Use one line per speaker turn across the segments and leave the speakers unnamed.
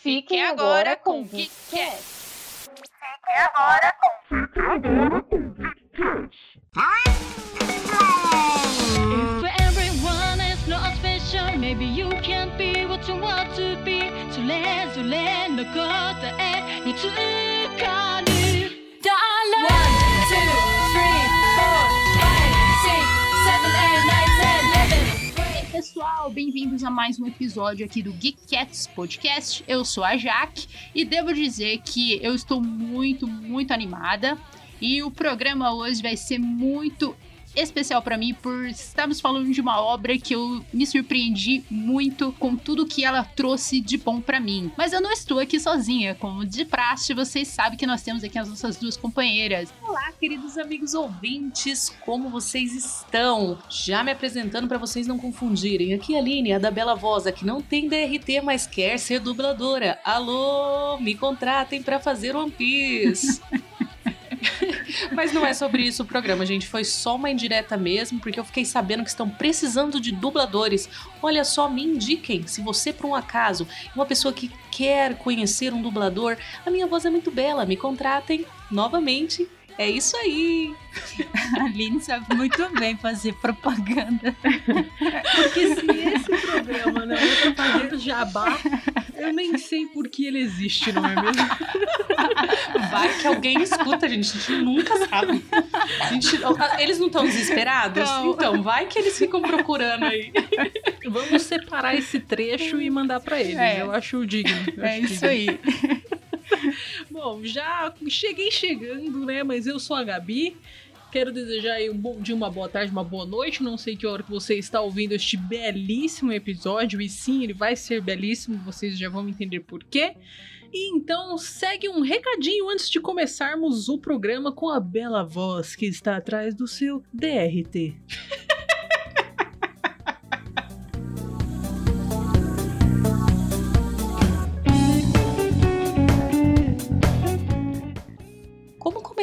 Fiquem agora com o GeekCast.
Fiquem agora com
If everyone is not special, maybe you can't be what you want to be. それぞれの答えにつかる。
Pessoal, bem-vindos a mais um episódio aqui do Geek Cats Podcast. Eu sou a Jaque e devo dizer que eu estou muito, muito animada. E o programa hoje vai ser muito especial para mim por estarmos falando de uma obra que eu me surpreendi muito com tudo que ela trouxe de bom para mim. Mas eu não estou aqui sozinha, como de praxe, vocês sabem que nós temos aqui as nossas duas companheiras.
Olá, queridos amigos ouvintes, como vocês estão? Já me apresentando para vocês não confundirem. Aqui é a Aline, a da Bela Voz, a que não tem DRT, mas quer ser dubladora. Alô, me contratem para fazer One Piece. Mas não é sobre isso o programa, gente. Foi só uma indireta mesmo, porque eu fiquei sabendo que estão precisando de dubladores. Olha só, me indiquem. Se você, por um acaso, é uma pessoa que quer conhecer um dublador, a minha voz é muito bela. Me contratem novamente. É isso aí.
A Aline sabe muito bem fazer propaganda.
Porque se esse programa não é pra fazer jabá, eu nem sei por que ele existe, não é mesmo?
Vai que alguém escuta, gente. A gente nunca sabe. A gente- eles não estão desesperados?
Não.
Então, vai que eles ficam procurando aí.
Vamos separar esse trecho e mandar pra eles.
É.
Eu acho digno. eu
É
acho
isso
digno.
aí.
Bom, já cheguei chegando, né? Mas eu sou a Gabi. Quero desejar aí um bom dia, uma boa tarde, uma boa noite. Não sei que hora que você está ouvindo este belíssimo episódio. E sim, ele vai ser belíssimo. Vocês já vão entender por quê. E então segue um recadinho antes de começarmos o programa com a bela voz que está atrás do seu DRT.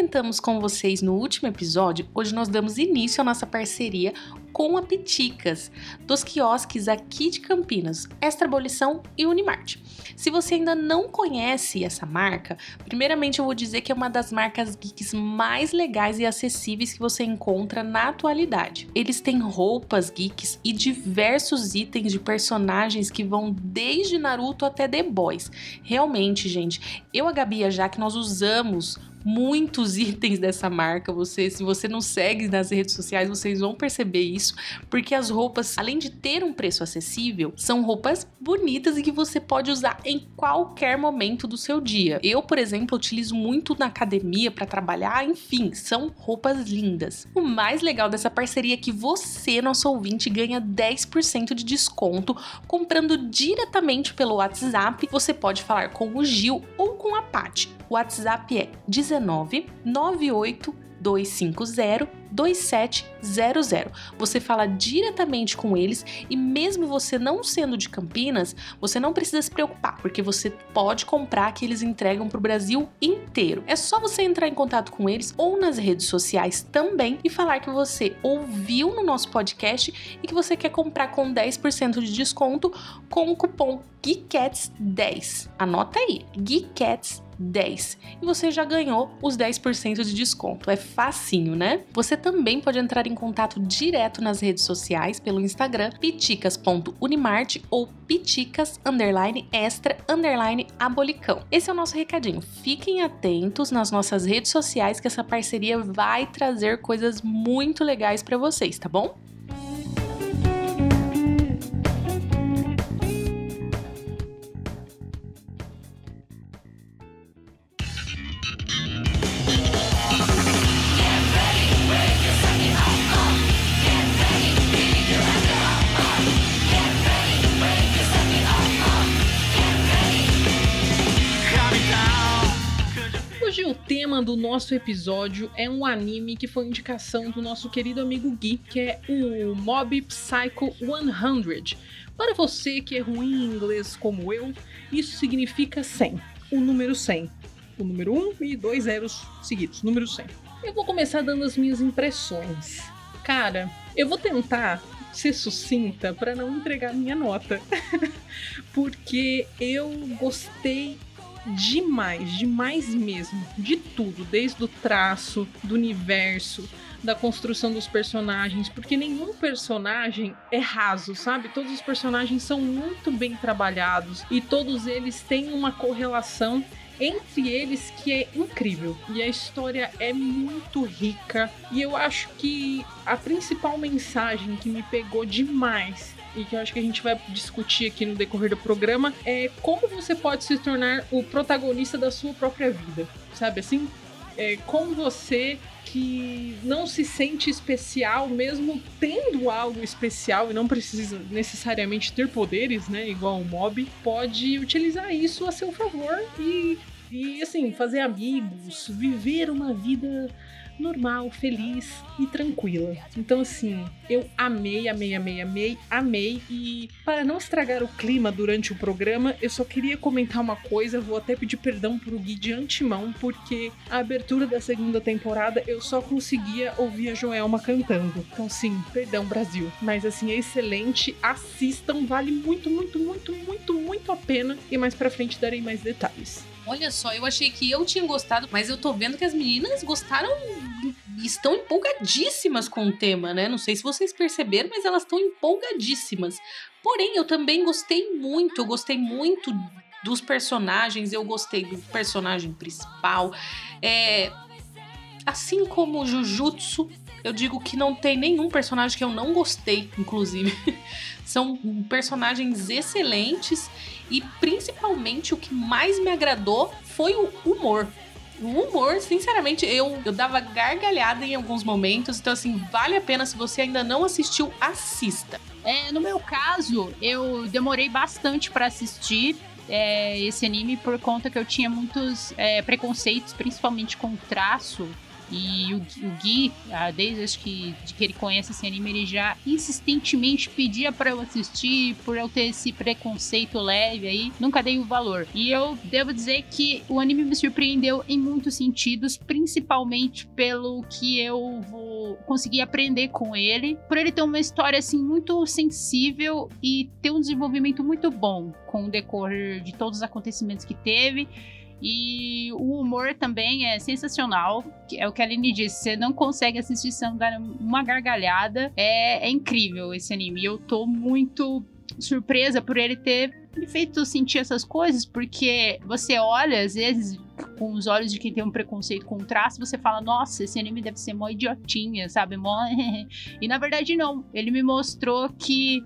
comentamos com vocês no último episódio, hoje nós damos início à nossa parceria com a Piticas, dos quiosques aqui de Campinas, Extra Abolição e Unimart. Se você ainda não conhece essa marca, primeiramente eu vou dizer que é uma das marcas geeks mais legais e acessíveis que você encontra na atualidade. Eles têm roupas geeks e diversos itens de personagens que vão desde Naruto até The Boys. Realmente, gente, eu, a Gabi e a Jaque, nós usamos muitos itens dessa marca. Você, se você não segue nas redes sociais, vocês vão perceber isso, porque as roupas, além de ter um preço acessível, são roupas bonitas e que você pode usar em qualquer momento do seu dia. Eu, por exemplo, utilizo muito na academia para trabalhar, enfim, são roupas lindas. O mais legal dessa parceria é que você, nosso ouvinte, ganha 10% de desconto comprando diretamente pelo WhatsApp. Você pode falar com o Gil ou com a Paty. O WhatsApp é 19 98 250 2700. Você fala diretamente com eles e mesmo você não sendo de Campinas, você não precisa se preocupar, porque você pode comprar que eles entregam para o Brasil inteiro. É só você entrar em contato com eles ou nas redes sociais também e falar que você ouviu no nosso podcast e que você quer comprar com 10% de desconto com o cupom GEEKCATS10. Anota aí, GEEKCATS 10 e você já ganhou os 10% de desconto. É facinho, né? Você também pode entrar em contato direto nas redes sociais pelo Instagram piticas.unimart ou piticas extra abolicão. Esse é o nosso recadinho. Fiquem atentos nas nossas redes sociais que essa parceria vai trazer coisas muito legais para vocês, tá bom?
O tema do nosso episódio é um anime que foi indicação do nosso querido amigo Gui, que é o Mob Psycho 100. Para você que é ruim em inglês como eu, isso significa 100, o número 100. O número 1 e dois zeros seguidos, número 100. Eu vou começar dando as minhas impressões. Cara, Eu vou tentar ser sucinta para não entregar minha nota. Porque eu gostei demais, demais mesmo, de tudo, desde o traço, do universo, da construção dos personagens, porque nenhum personagem é raso, sabe? Todos os personagens são muito bem trabalhados e todos eles têm uma correlação entre eles que é incrível. E a história é muito rica. E eu acho que a principal mensagem que me pegou demais e que eu acho que a gente vai discutir aqui no decorrer do programa é como você pode se tornar o protagonista da sua própria vida. Sabe assim? É como você que não se sente especial, mesmo tendo algo especial e não precisa necessariamente ter poderes, né? Igual o mob, pode utilizar isso a seu favor e, e assim, fazer amigos, viver uma vida normal, feliz e tranquila. Então, assim, eu amei, amei, amei, amei, amei. E para não estragar o clima durante o programa, eu só queria comentar uma coisa. Vou até pedir perdão pro Gui de antemão, porque a abertura da segunda temporada eu só conseguia ouvir a Joelma cantando. Então, sim, perdão, Brasil. Mas, assim, é excelente. Assistam, vale muito, muito, muito, muito, muito a pena. E mais pra frente darei mais detalhes.
Olha só, eu achei que eu tinha gostado, mas eu tô vendo que as meninas gostaram estão empolgadíssimas com o tema, né? Não sei se vocês perceberam, mas elas estão empolgadíssimas. Porém, eu também gostei muito, eu gostei muito dos personagens, eu gostei do personagem principal. É, assim como Jujutsu, eu digo que não tem nenhum personagem que eu não gostei, inclusive. São personagens excelentes e principalmente o que mais me agradou foi o humor. O humor, sinceramente, eu, eu dava gargalhada em alguns momentos. Então, assim, vale a pena. Se você ainda não assistiu, assista.
É, no meu caso, eu demorei bastante pra assistir é, esse anime por conta que eu tinha muitos é, preconceitos, principalmente com o traço. E o, o Gui, ah, desde acho que, de que ele conhece esse anime, ele já insistentemente pedia pra eu assistir, por eu ter esse preconceito leve aí, nunca dei o valor. E eu devo dizer que o anime me surpreendeu em muitos sentidos, principalmente pelo que eu vou conseguir aprender com ele, por ele ter uma história assim muito sensível e ter um desenvolvimento muito bom com o decorrer de todos os acontecimentos que teve. E o humor também é sensacional. É o que a Aline disse: você não consegue assistir sem dar uma gargalhada. É, é incrível esse anime. Eu tô muito surpresa por ele ter me feito sentir essas coisas, porque você olha, às vezes, com os olhos de quem tem um preconceito com o traço, você fala, nossa, esse anime deve ser mó idiotinha, sabe? Mó... e na verdade, não. Ele me mostrou que.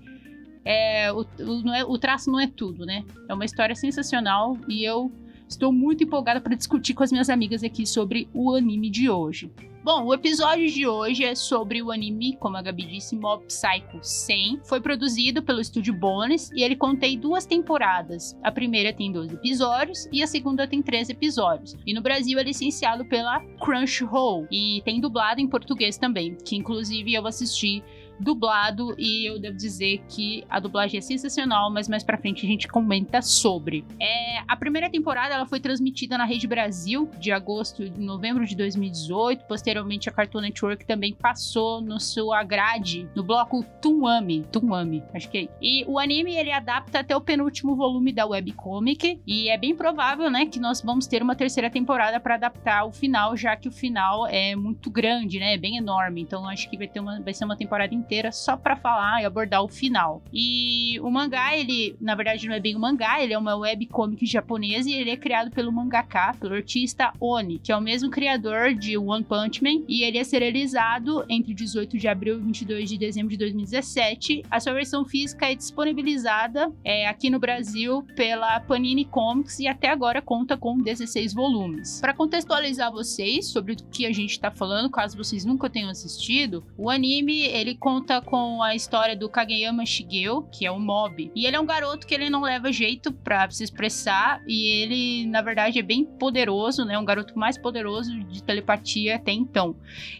É, o, o, é- o traço não é tudo, né? É uma história sensacional e eu Estou muito empolgada para discutir com as minhas amigas aqui sobre o anime de hoje. Bom, o episódio de hoje é sobre o anime, como a Gabi disse, Mob Psycho 100. Foi produzido pelo estúdio Bonus e ele contém duas temporadas. A primeira tem 12 episódios e a segunda tem 13 episódios. E no Brasil é licenciado pela Crunchyroll e tem dublado em português também, que inclusive eu assisti dublado e eu devo dizer que a dublagem é sensacional, mas mais pra frente a gente comenta sobre. É, a primeira temporada ela foi transmitida na Rede Brasil de agosto de novembro de 2018. Posteriormente a Cartoon Network também passou no sua grade no bloco Tunami, Tunami, acho que é. E o anime ele adapta até o penúltimo volume da webcomic e é bem provável, né, que nós vamos ter uma terceira temporada para adaptar o final, já que o final é muito grande, né, é bem enorme. Então acho que vai ter uma vai ser uma temporada inteira só para falar e abordar o final. E o mangá, ele, na verdade, não é bem um mangá, ele é uma webcomic japonesa e ele é criado pelo mangaka, pelo artista Oni, que é o mesmo criador de One Punch Man, e ele é serializado entre 18 de abril e 22 de dezembro de 2017. A sua versão física é disponibilizada é, aqui no Brasil pela Panini Comics e até agora conta com 16 volumes. Para contextualizar vocês sobre o que a gente está falando, caso vocês nunca tenham assistido, o anime ele conta com a história do Kageyama Shigeo, que é o mob. E ele é um garoto que ele não leva jeito pra se expressar e ele, na verdade, é bem poderoso, né? Um garoto mais poderoso de telepatia até então.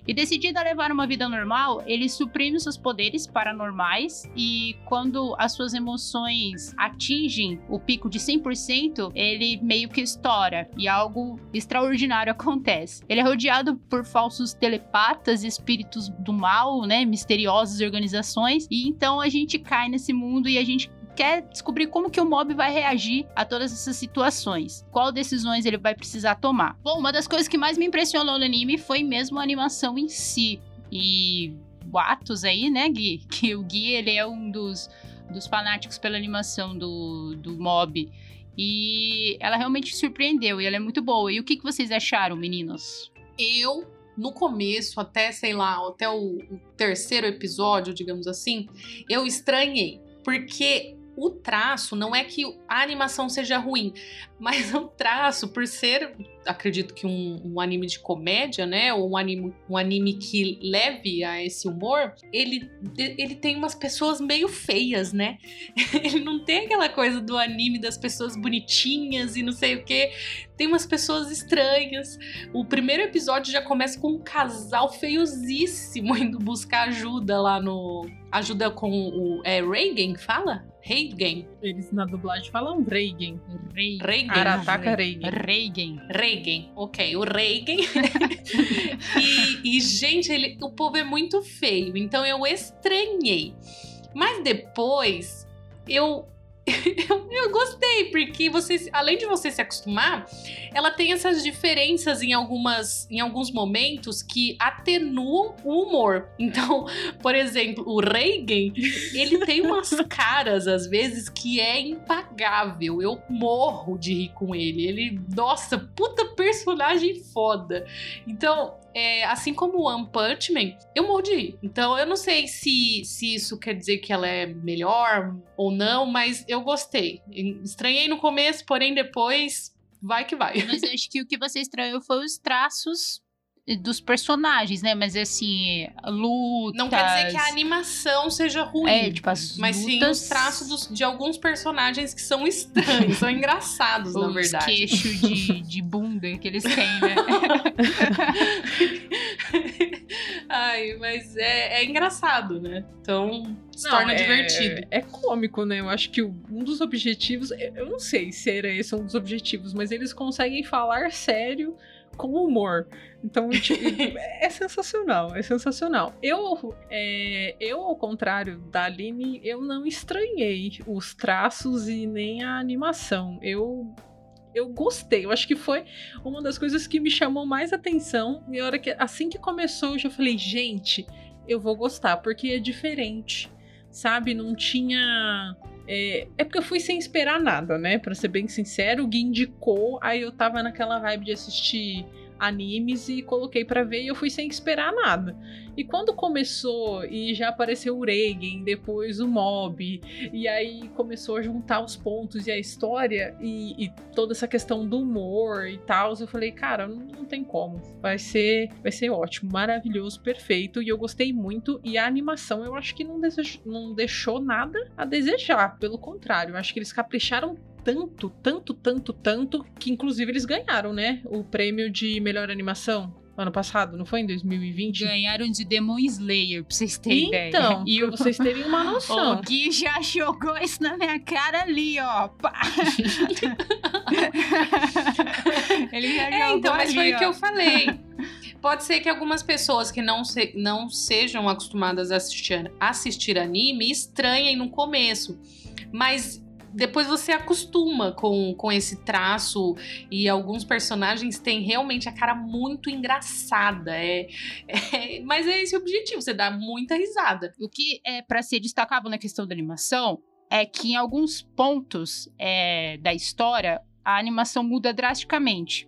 E decidido a levar uma vida normal, ele suprime seus poderes paranormais e quando as suas emoções atingem o pico de 100%, ele meio que estoura e algo extraordinário acontece. Ele é rodeado por falsos telepatas, espíritos do mal, né, misteriosos poderosas organizações. E então a gente cai nesse mundo e a gente quer descobrir como que o mob vai reagir a todas essas situações. Qual decisões ele vai precisar tomar. Bom, uma das coisas que mais me impressionou no anime foi mesmo a animação em si. E boatos aí, né, Gui? Que o Gui, ele é um dos, dos fanáticos pela animação do, do mob. E ela realmente surpreendeu e ela é muito boa. E o que, que vocês acharam, meninos?
Eu, no começo, até, sei lá, até o, o terceiro episódio, digamos assim, eu estranhei. Porque o traço não é que a animação seja ruim, mas o traço, por ser, acredito que um, um, anime de comédia, né, ou um anime, um anime que leve a esse humor, ele, ele tem umas pessoas meio feias, né? Ele não tem aquela coisa do anime das pessoas bonitinhas e não sei o que. Tem umas pessoas estranhas. O primeiro episódio já começa com um casal feiosíssimo indo buscar ajuda lá no. Ajuda com o. É Reagan fala? Reagan.
Eles na dublagem falam Reagan.
Reagan.
Arataka Reagan.
Reagan.
Reagan, ok, o Reagan. e, e, gente, ele, o povo é muito feio, então eu estranhei. Mas depois eu eu, eu, gostei, porque você, além de você se acostumar, ela tem essas diferenças em algumas em alguns momentos que atenuam o humor. Então, por exemplo, o Reagan, ele tem umas caras às vezes que é impagável. Eu morro de rir com ele. Ele, nossa, puta personagem foda. Então, é, assim como o One Punch Man, eu mordi. Então eu não sei se, se isso quer dizer que ela é melhor ou não, mas eu gostei. Estranhei no começo, porém depois vai que vai.
Mas eu acho que o que você estranhou foi os traços dos personagens, né? Mas assim, lutas...
Não quer dizer que a animação seja ruim.
É, tipo, as
Mas
lutas...
sim os traços dos, de alguns personagens que são estranhos, são engraçados, na verdade.
Os queixos de, de bunda que eles têm, né?
Ai, mas é, é, engraçado, né? Então se
Não,
torna
é,
divertido.
É cômico, né? Eu acho que um dos objetivos. Eu não sei se era esse um dos objetivos, mas eles conseguem falar sério com humor. Então, tipo, é sensacional, é sensacional. Eu, é, eu, ao contrário da Aline, eu não estranhei os traços e nem a animação. Eu eu gostei. Eu acho que foi uma das coisas que me chamou mais atenção. E a hora que, assim que começou, eu já falei, gente, eu vou gostar, porque é diferente. Sabe? Não tinha. É, é porque eu fui sem esperar nada, né? Pra ser bem sincero, o Gui indicou, aí eu tava naquela vibe de assistir animes e coloquei para ver e eu fui sem esperar nada. E quando começou e já apareceu o Reagan, depois o Mob, e aí começou a juntar os pontos e a história e, e toda essa questão do humor e tal, eu falei, cara, não, não, tem como. Vai ser, vai ser ótimo, maravilhoso, perfeito e eu gostei muito e a animação eu acho que não, desejou, não deixou nada a desejar, pelo contrário, eu acho que eles capricharam tanto, tanto, tanto, tanto, que inclusive eles ganharam, né? O prêmio de melhor animação. Ano passado, não foi? Em 2020?
Ganharam de Demon Slayer, pra vocês terem
então,
ideia.
Então, e pra vocês terem uma noção.
O Gui já jogou isso na minha cara ali, ó. Pá. Ele já
é,
jogou
então, mas
ali,
foi o que
ó.
eu falei. Pode ser que algumas pessoas que não, se, não sejam acostumadas a assistir, assistir anime estranhem no começo. Mas depois você acostuma com, com esse traço e alguns personagens têm realmente a cara muito engraçada. É, é mas é esse o objetivo, você dá muita risada.
O que é para ser destacável na questão da animação é que em alguns pontos é, da história a animação muda drasticamente.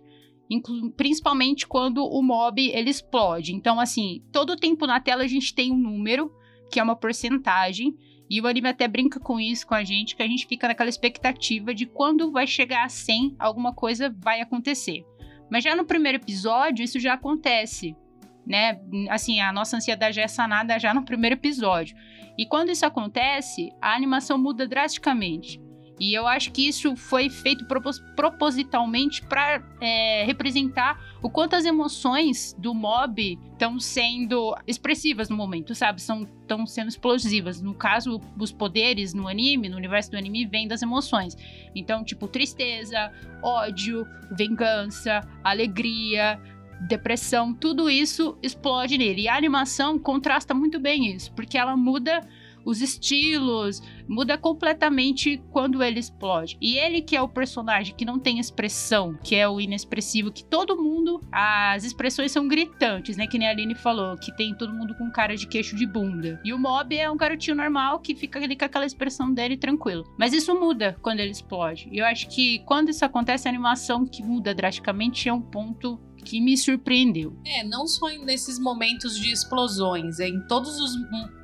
Principalmente quando o mob ele explode. Então, assim, todo tempo na tela a gente tem um número, que é uma porcentagem, e o anime até brinca com isso com a gente, que a gente fica naquela expectativa de quando vai chegar a 100, alguma coisa vai acontecer. Mas já no primeiro episódio, isso já acontece, né? Assim, a nossa ansiedade é sanada já no primeiro episódio. E quando isso acontece, a animação muda drasticamente. E eu acho que isso foi feito propos propositalmente para é, representar o quanto as emoções do mob estão sendo expressivas no momento, sabe? Estão sendo explosivas. No caso, os poderes no anime, no universo do anime, vêm das emoções. Então, tipo, tristeza, ódio, vingança, alegria, depressão, tudo isso explode nele. E a animação contrasta muito bem isso, porque ela muda os estilos, muda completamente quando ele explode. E ele que é o personagem que não tem expressão, que é o inexpressivo, que todo mundo, as expressões são gritantes, né? Que nem a Aline falou, que tem todo mundo com cara de queixo de bunda. E o Mob é um garotinho normal que fica ali com aquela expressão dele tranquilo. Mas isso muda quando ele explode. E eu acho que quando isso acontece, a animação que muda drasticamente é um ponto que me surpreendeu.
É, não só nesses momentos de explosões, é em todos os.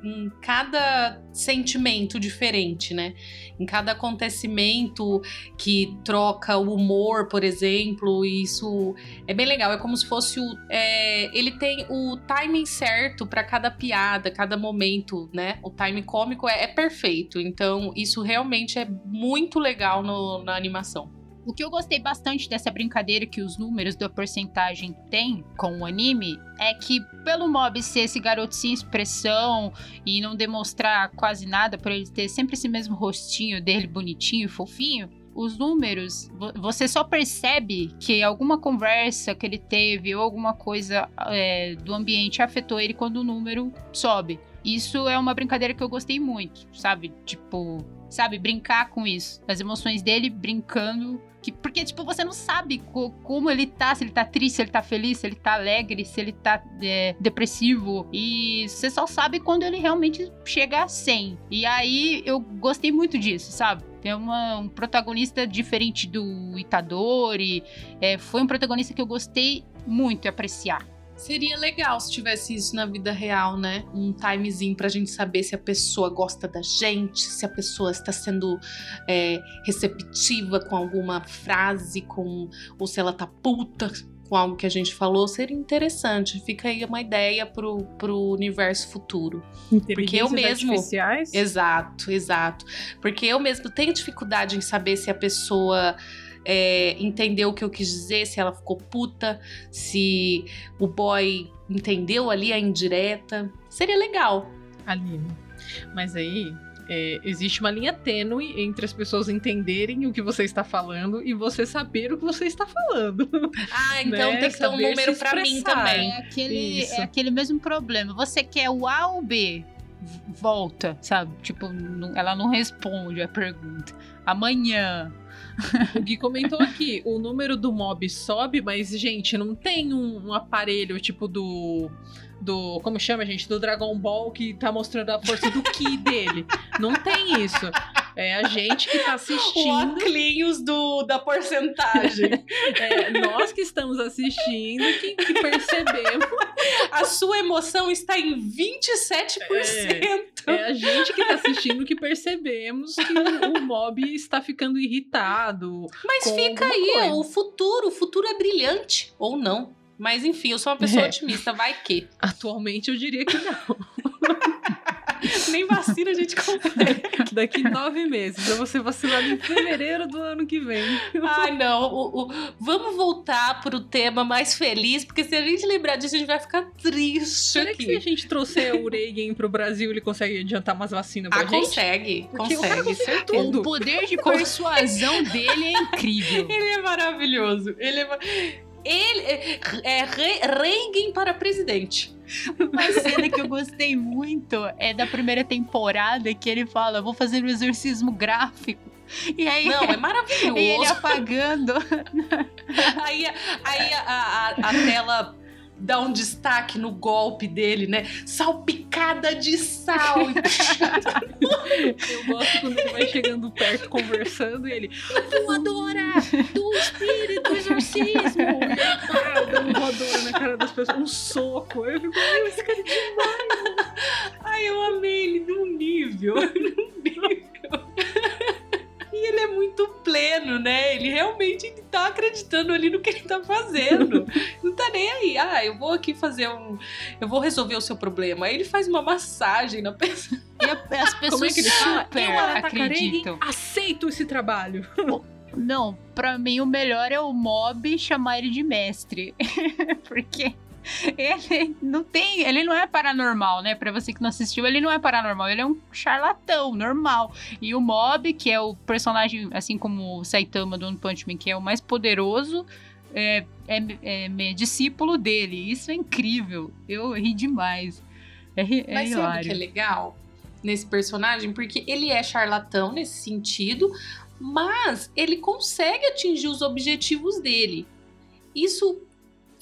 em cada sentimento diferente, né? Em cada acontecimento que troca o humor, por exemplo, isso é bem legal. É como se fosse o. É, ele tem o timing certo para cada piada, cada momento, né? O timing cômico é, é perfeito. Então, isso realmente é muito legal no- na animação.
O que eu gostei bastante dessa brincadeira que os números da porcentagem têm com o anime é que, pelo mob ser esse garoto sem expressão e não demonstrar quase nada, por ele ter sempre esse mesmo rostinho dele bonitinho e fofinho, os números, vo- você só percebe que alguma conversa que ele teve ou alguma coisa é, do ambiente afetou ele quando o número sobe. Isso é uma brincadeira que eu gostei muito, sabe? Tipo, sabe, brincar com isso. As emoções dele brincando. Que, porque, tipo, você não sabe co- como ele tá, se ele tá triste, se ele tá feliz, se ele tá alegre, se ele tá é, depressivo. E você só sabe quando ele realmente chega a 100. E aí eu gostei muito disso, sabe? Tem uma, um protagonista diferente do Itadori. É, foi um protagonista que eu gostei muito de apreciar.
Seria legal se tivesse isso na vida real, né? Um timezinho pra gente saber se a pessoa gosta da gente, se a pessoa está sendo é, receptiva com alguma frase, com ou se ela tá puta com algo que a gente falou. Seria interessante. Fica aí uma ideia pro, pro universo futuro. Porque eu mesmo-
artificiais?
Exato, exato. Porque eu mesmo tenho dificuldade em saber se a pessoa é, entendeu o que eu quis dizer, se ela ficou puta, se o boy entendeu ali a indireta. Seria legal.
Aline. Mas aí é, existe uma linha tênue entre as pessoas entenderem o que você está falando e você saber o que você está falando.
Ah, então
Né,
tem que ter um número pra mim também.
É aquele,
Isso.
é aquele mesmo problema. Você quer o A ou B? Volta, sabe? Tipo, não- ela não responde a pergunta. Amanhã.
O Gui comentou aqui, o número do mob sobe, mas, gente, não tem um, um aparelho tipo do. Do. Como chama, gente? Do Dragon Ball que tá mostrando a força do Ki dele. Não tem isso. É a gente que tá
O
assistindo.
óculos do, da porcentagem.
é, nós que estamos assistindo que, que percebemos.
a sua emoção está em 27%.
É a gente que tá assistindo que percebemos que o, mob está ficando irritado.
Mas fica aí,
coisa.
o futuro, o futuro é brilhante. Ou não. Mas enfim, eu sou uma pessoa
É.
otimista, vai que.
Atualmente eu diria que não.
Nem vacina a gente consegue.
Daqui nove meses. Eu vou ser vacinado em fevereiro do ano que vem.
Ai, não. o- o- vamos voltar pro tema mais feliz, porque se a gente lembrar disso, a gente vai ficar triste
Será que se a
aqui.
gente trouxer o Reagan pro Brasil, ele consegue adiantar umas vacinas pra
Ah,
gente?
consegue,
Porque o cara
consegue,
consegue tudo.
O poder de persuasão dele é incrível.
Ele é maravilhoso. Ele é. ma- Ele é, é Re- Reagan para presidente.
Uma cena que eu gostei muito é da primeira temporada que ele fala: vou fazer um exorcismo gráfico. E aí,
Não, é
e
maravilhoso.
ele apagando.
Aí, aí a, a- a tela dá um destaque no golpe dele, né? Salpicada de sal.
Eu gosto quando ele vai chegando perto, conversando, e ele...
Voadora do espírito do exorcismo.
Ah, dando um voadora na cara das pessoas. Um soco. Eu fico, meu, esse cara
Ai, eu amei ele num nível. Num nível. Né? Ele realmente tá acreditando ali no que ele tá fazendo. Não tá nem aí. Ah, eu vou aqui fazer um. Eu vou resolver o seu problema. Aí ele faz uma massagem na pessoa.
E a- as pessoas
Como é que ele
super
Arata
acreditam.
Caregue, aceito esse trabalho.
Não, pra mim o melhor é o mob chamar ele de mestre. Porque ele não tem. Ele não é paranormal, né? Pra você que não assistiu, ele não é paranormal. Ele é um charlatão, normal. E o mob, que é o personagem, assim como o Saitama do One Punch Man, que é o mais poderoso. é, é, é, é discípulo dele. Isso é incrível. Eu ri demais. É, é
Mas sabe que é legal nesse personagem? Porque ele é charlatão nesse sentido, mas ele consegue atingir os objetivos dele. Isso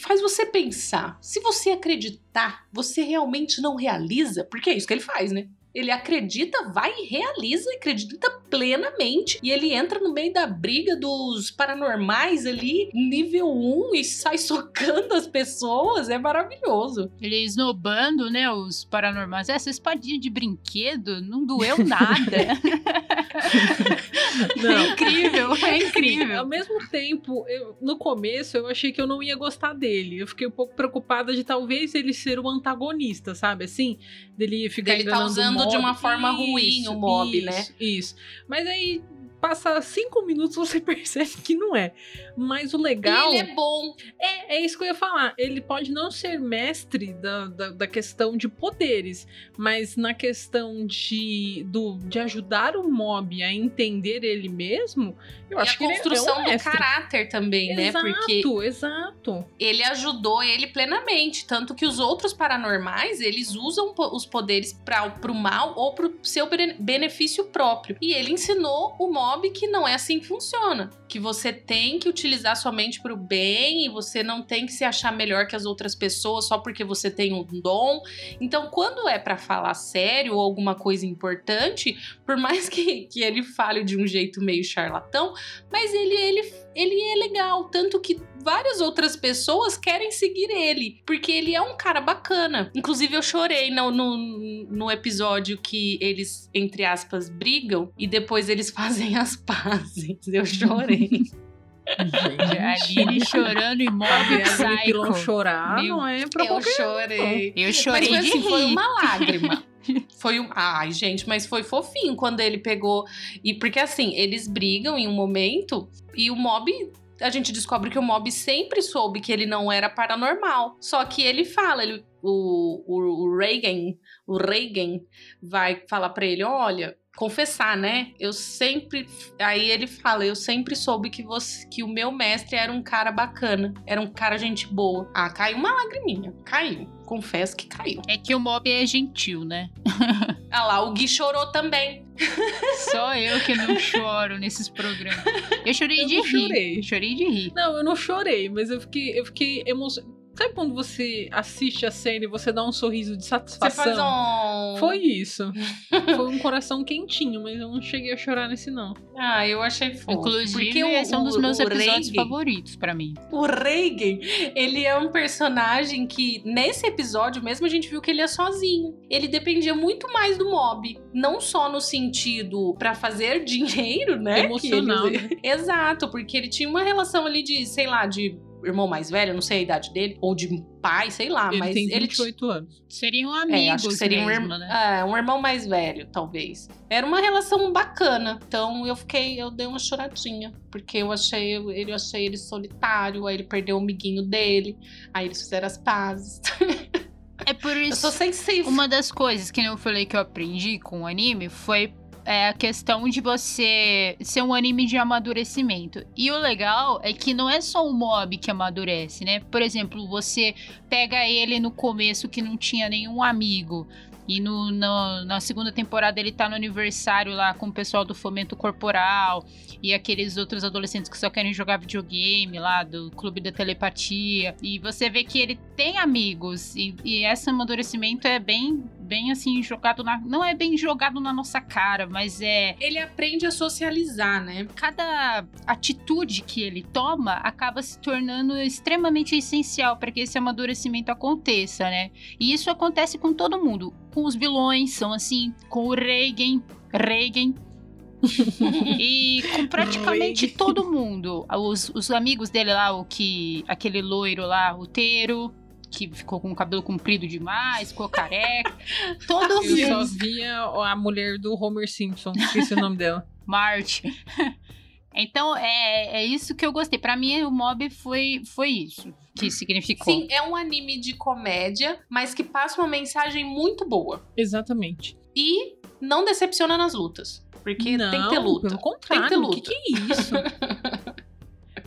faz você pensar. Se você acreditar, você realmente não realiza? Porque é isso que ele faz, né? Ele acredita, vai e realiza, acredita plenamente. E ele entra no meio da briga dos paranormais ali, nível 1, e sai socando as pessoas. É maravilhoso.
Ele esnobando, né, os paranormais. Essa espadinha de brinquedo não doeu nada. é
Não.
incrível, é
Ao
incrível.
mesmo tempo, eu- no começo eu achei que eu não ia gostar dele. Eu fiquei um pouco preocupada de talvez ele ser o antagonista, sabe? Assim, dele ficar
Dele tá usando de
mob.
uma forma ruim o mob,
isso,
né?
Isso. Mas aí passa cinco minutos você percebe que não é. Mas o legal
E ele é bom.
é, é isso que eu ia falar. Ele pode não ser mestre da, da, da questão de poderes, mas na questão de, do, de ajudar o mob a entender ele mesmo, eu
e
acho
a
que ele é-
construção
um
do caráter também, né?
Exato,
Porque
exato.
ele ajudou ele plenamente. Tanto que os outros paranormais, eles usam os poderes para pro mal ou pro seu bene- benefício próprio. E ele ensinou o mob que não é assim que funciona. Que você tem que utilizar sua mente pro bem e você não tem que se achar melhor que as outras pessoas só porque você tem um dom. Então, quando é para falar sério ou alguma coisa importante, por mais que, que ele fale de um jeito meio charlatão, mas ele, ele, ele é legal. Tanto que várias outras pessoas querem seguir ele, porque ele é um cara bacana. Inclusive, eu chorei no, no, no episódio que eles, entre aspas, brigam e depois eles fazem as pazes. Eu chorei.
Chorando em mob
Fazer aquele pilão
psycho.
chorar
Meu,
não é pra
eu chorei.
Eu
Mas
chorei
foi
de
assim, foi
rir.
uma lágrima. Foi um. Ai, gente, mas foi fofinho quando ele pegou. E porque assim, eles brigam em um momento e o mob. A gente descobre que o mob sempre soube que ele não era paranormal. Só que ele fala, ele, o, o, o Reagan, o Reagan vai falar pra ele: olha, confessar, né? Eu sempre. Aí ele fala: eu sempre soube que, você, que o meu mestre era um cara bacana, era um cara gente boa. Ah, caiu uma lagriminha. Caiu. Confesso que caiu.
É que o mob é gentil, né?
Ah lá, o Gui chorou também.
Só eu que não choro nesses programas. Eu chorei
Eu
de rir.
chorei.
Chorei de rir.
Não, eu não chorei, mas eu fiquei, eu fiquei emocionada. Sabe quando você assiste a cena e você dá um sorriso de
Você
satisfação?
faz um.
Foi isso. Foi um coração quentinho, mas eu não cheguei a chorar nesse, não.
Ah, eu achei fofo.
Inclusive,
Porque o,
esse é um dos meus episódios
Reagan-
favoritos pra mim.
O Reagan, ele é um personagem que, nesse episódio mesmo, a gente viu que ele é sozinho. Ele dependia muito mais do mob. Não só no sentido pra fazer dinheiro, né?
Emocional,
ele- Exato, porque ele tinha uma relação ali de, sei lá, de irmão mais velho, não sei a idade dele, ou de pai, sei lá,
ele
mas
tem
ele
28 anos.
Seriam
É,
amigos
acho que seria um,
mesmo,
irmão,
né?
é, um irmão mais velho, talvez. Era uma relação bacana. Então eu fiquei, eu dei uma choradinha. Porque eu achei ele, eu achei ele solitário, aí ele perdeu o amiguinho dele, aí eles fizeram as pazes.
É por
Eu
isso.
sou sensível.
Uma das coisas que eu falei que eu aprendi com o anime foi é, a questão de você ser um anime de amadurecimento. E o legal é que não é só o mob que amadurece, né? Por exemplo, você pega ele no começo que não tinha nenhum amigo. E no, no- na segunda temporada ele tá no aniversário lá com o pessoal do Fomento Corporal e aqueles outros adolescentes que só querem jogar videogame lá do Clube da Telepatia. E você vê que ele tem amigos e, e esse amadurecimento é bem, bem assim, jogado na. Não é bem jogado na nossa cara, mas é.
Ele aprende a socializar, né?
Cada atitude que ele toma acaba se tornando extremamente essencial para que esse amadurecimento aconteça, né? E isso acontece com todo mundo. Com os vilões, são assim, com o Reagan. Reagan. e com praticamente
Reagan.
todo mundo. Os, os amigos dele lá, o que. aquele loiro lá, o Teiro, que ficou com o cabelo comprido demais, ficou careca. Todo
Eu só
mundo.
via a mulher do Homer Simpson, esqueci o nome dela.
Marte. Então, é, é isso que eu gostei. Pra mim, o mob foi, foi isso que significou.
Sim, é um anime de comédia, mas que passa uma mensagem muito boa.
Exatamente.
E não decepciona nas lutas. Porque
não,
tem que ter luta.
Pelo contrário,
Tem que ter
o que, que é isso?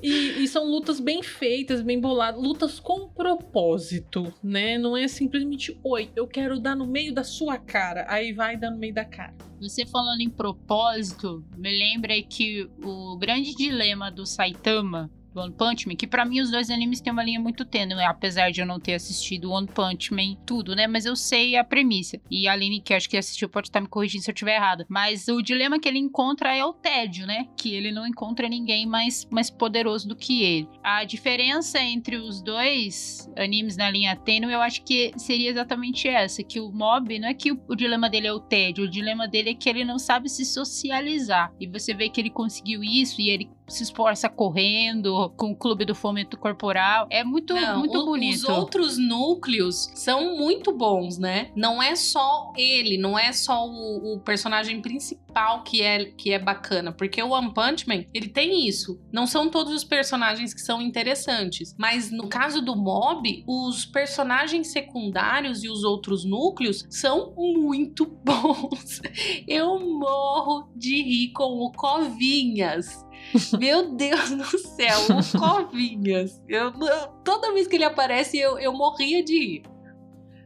E, e são lutas bem feitas, bem boladas, lutas com propósito, né? Não é simplesmente, oi, eu quero dar no meio da sua cara, aí vai dar no meio da cara.
Você falando em propósito, me lembra que o grande dilema do Saitama do One Punch Man, que pra mim os dois animes têm uma linha muito tênue, apesar de eu não ter assistido One Punch Man tudo, né? Mas eu sei a premissa. E a Aline, que acho que assistiu, pode estar me corrigindo se eu estiver errada. Mas o dilema que ele encontra é o tédio, né? Que ele não encontra ninguém mais, mais poderoso do que ele. A diferença entre os dois animes na linha tênue, eu acho que seria exatamente essa, que o Mob, não é que o, o dilema dele é o tédio, o dilema dele é que ele não sabe se socializar. E você vê que ele conseguiu isso e ele se esforça correndo com o clube do fomento corporal. É muito,
Não,
muito
o-
bonito.
Os outros núcleos são muito bons, né? Não é só ele, não é só o, o personagem principal que é, que é bacana. Porque o One Punch Man, ele tem isso. Não são todos os personagens que são interessantes. Mas no caso do Mob, os personagens secundários e os outros núcleos são muito bons. Eu morro de rir com o Covinhas. Meu Deus do céu, o Covinhas. Eu, eu- toda vez que ele aparece, eu, eu morria de rir.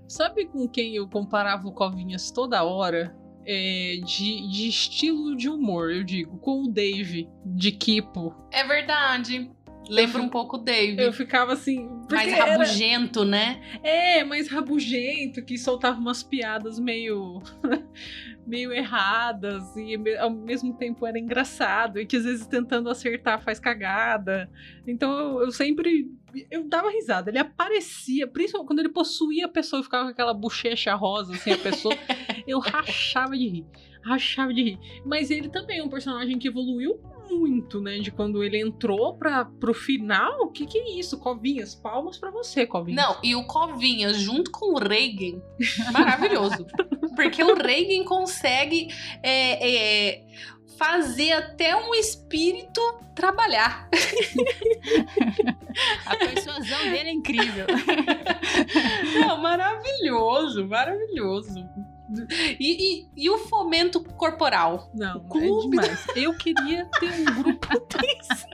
Sabe com quem eu comparava o Covinhas toda hora? É, de, de estilo de humor, eu digo, com o Dave de Kipo.
É verdade. Lembra um pouco o Dave.
Eu ficava assim.
Mais
era-
rabugento, né?
É, mais rabugento, que soltava umas piadas meio. meio erradas e ao mesmo tempo era engraçado e que às vezes tentando acertar faz cagada. Então eu, eu sempre eu dava risada. Ele aparecia, principalmente quando ele possuía a pessoa e ficava com aquela bochecha rosa assim a pessoa, eu rachava de rir. Rachava de rir. Mas ele também é um personagem que evoluiu muito, né? De quando ele entrou para pro final. O que, que é isso? Covinhas, palmas pra você, Covinhas.
Não, e o Covinhas junto com o Reagan, maravilhoso. Porque o Reagan consegue é, é, fazer até um espírito trabalhar.
A persuasão dele é incrível.
Não, maravilhoso, maravilhoso. E, e- e o fomento corporal?
Não, é
clube
demais. Eu queria ter um grupo desse.